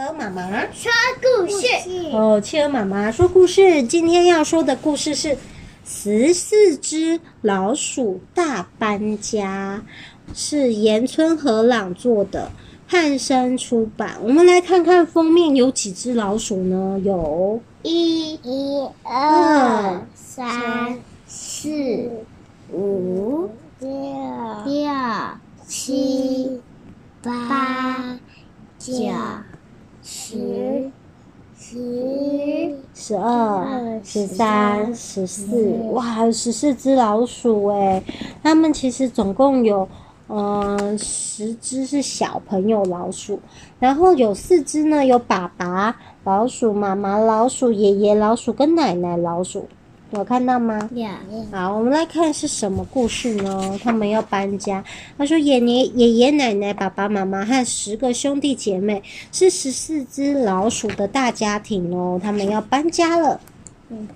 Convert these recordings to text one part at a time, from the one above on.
企鹅妈妈说故事哦，企鹅妈妈说故事。今天要说的故事是《十四只老鼠大搬家》，是岩村和朗做的，汉声出版。我们来看看封面有几只老鼠呢？有一、一、二、三、四、五、六、六、七、八、九。十、十、十二、十三、十四，哇，有十四只老鼠诶，它们其实总共有，嗯，十只是小朋友老鼠，然后有四只呢，有爸爸老鼠、妈妈老鼠、爷爷老鼠跟奶奶老鼠。有看到吗？有。好，我们来看是什么故事呢？他们要搬家。他说爷爷、爷爷奶奶、爸爸妈妈和十个兄弟姐妹是十四只老鼠的大家庭哦。他们要搬家了。嗯。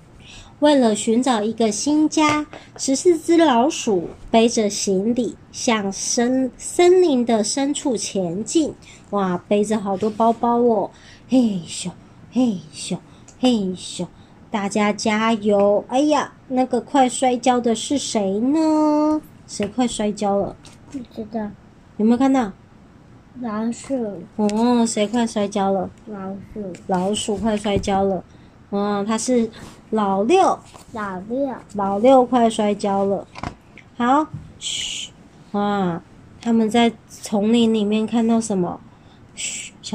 为了寻找一个新家，十四只老鼠背着行李向森森林的深处前进。哇，背着好多包包哦！嘿咻，嘿咻，嘿咻。大家加油！哎呀，那个快摔跤的是谁呢？谁快摔跤了？不知道。有没有看到？老鼠。哦，谁快摔跤了？老鼠。老鼠快摔跤了。哦，他是老六。老六。老六快摔跤了。好，嘘，哇，他们在丛林里面看到什么？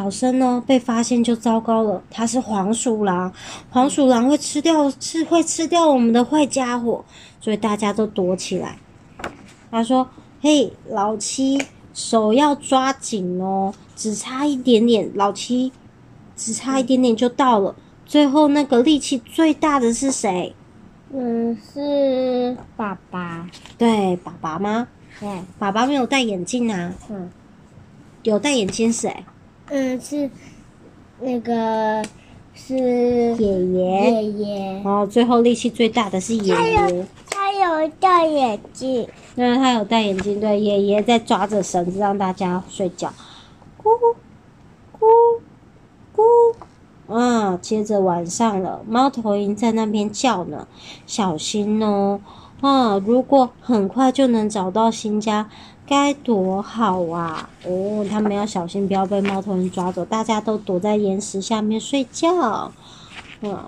嘘。小声呢，被发现就糟糕了。他是黄鼠狼，黄鼠狼会吃掉，吃会吃掉我们的坏家伙，所以大家都躲起来。他说：“嘿，老七，手要抓紧哦，只差一点点，老七，只差一点点就到了。最后那个力气最大的是谁？嗯，是爸爸。对，爸爸吗？对，爸爸没有戴眼镜啊。嗯，有戴眼镜是谁？嗯，是那个是爷爷。爷爷。哦，最后力气最大的是爷爷。他有戴眼镜。对，他有戴眼镜。对，爷爷在抓着绳子让大家睡觉。咕咕咕。啊，接着晚上了，猫头鹰在那边叫呢，小心哦。啊，如果很快就能找到新家。该多好啊！哦，他们要小心，不要被猫头鹰抓走。大家都躲在岩石下面睡觉。嗯，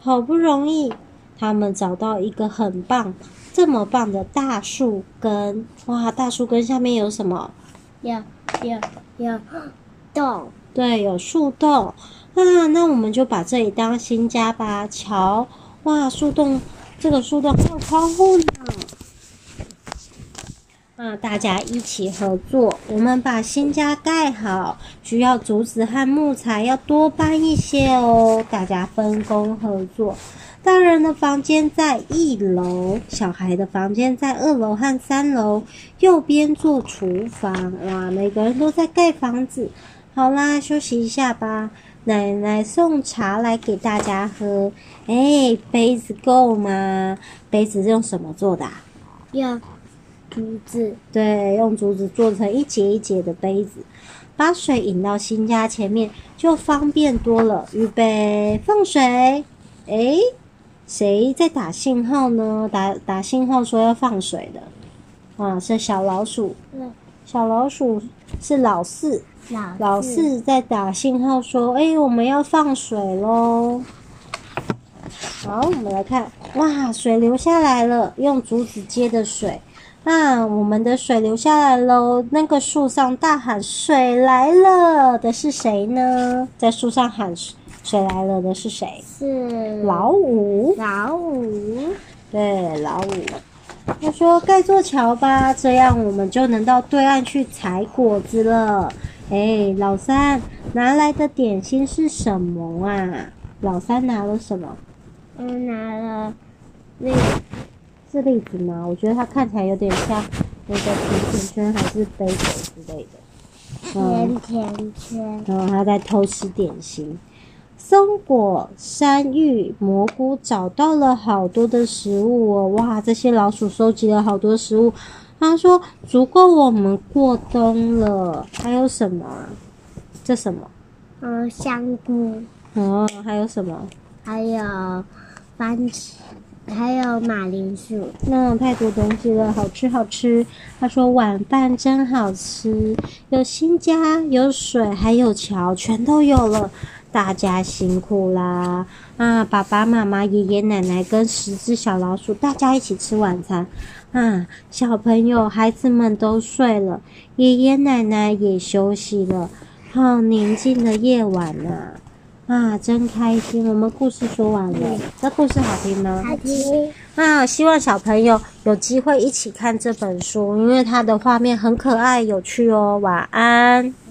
好不容易，他们找到一个很棒、这么棒的大树根。哇，大树根下面有什么？有有有洞。对，有树洞。啊，那我们就把这里当新家吧。瞧，哇，树洞，这个树洞还有窗户呢。啊！大家一起合作，我们把新家盖好，需要竹子和木材，要多搬一些哦。大家分工合作。大人的房间在一楼，小孩的房间在二楼和三楼。右边做厨房。哇，每个人都在盖房子。好啦，休息一下吧。奶奶送茶来给大家喝。哎，杯子够吗？杯子是用什么做的啊？要。竹子，对，用竹子做成一节一节的杯子，把水引到新家前面就方便多了。预备放水，诶，谁在打信号呢？打打信号说要放水的，啊，是小老鼠。嗯，小老鼠是老四，老四，老四在打信号说，诶，我们要放水喽。好，我们来看，哇，水流下来了，用竹子接的水。啊，我们的水流下来喽！那个树上大喊“水来了”的是谁呢？在树上喊“水来了”的是谁？是老五。老五，对，老五。他说：“盖座桥吧，这样我们就能到对岸去采果子了。”哎，老三拿来的点心是什么啊？老三拿了什么？嗯，拿了那个。是栗子吗？我觉得它看起来有点像那个甜甜圈，还是贝果之类的。甜甜圈。然后他在偷吃点心。松果、山芋、蘑菇，找到了好多的食物哦！哇，这些老鼠收集了好多食物。他说足够我们过冬了。还有什么啊？这什么？嗯，香菇。哦，还有什么？还有番茄，还有马铃薯。那、嗯、太多东西了，好吃好吃。他说晚饭真好吃，有新家，有水，还有桥，全都有了。大家辛苦啦！啊，爸爸妈妈、爷爷奶奶跟十只小老鼠，大家一起吃晚餐。啊，小朋友、孩子们都睡了，爷爷奶奶也休息了。好宁静的夜晚呐、啊！啊，真开心！我们故事说完了，这故事好听吗？好听。啊，希望小朋友有机会一起看这本书，因为它的画面很可爱、有趣哦。晚安。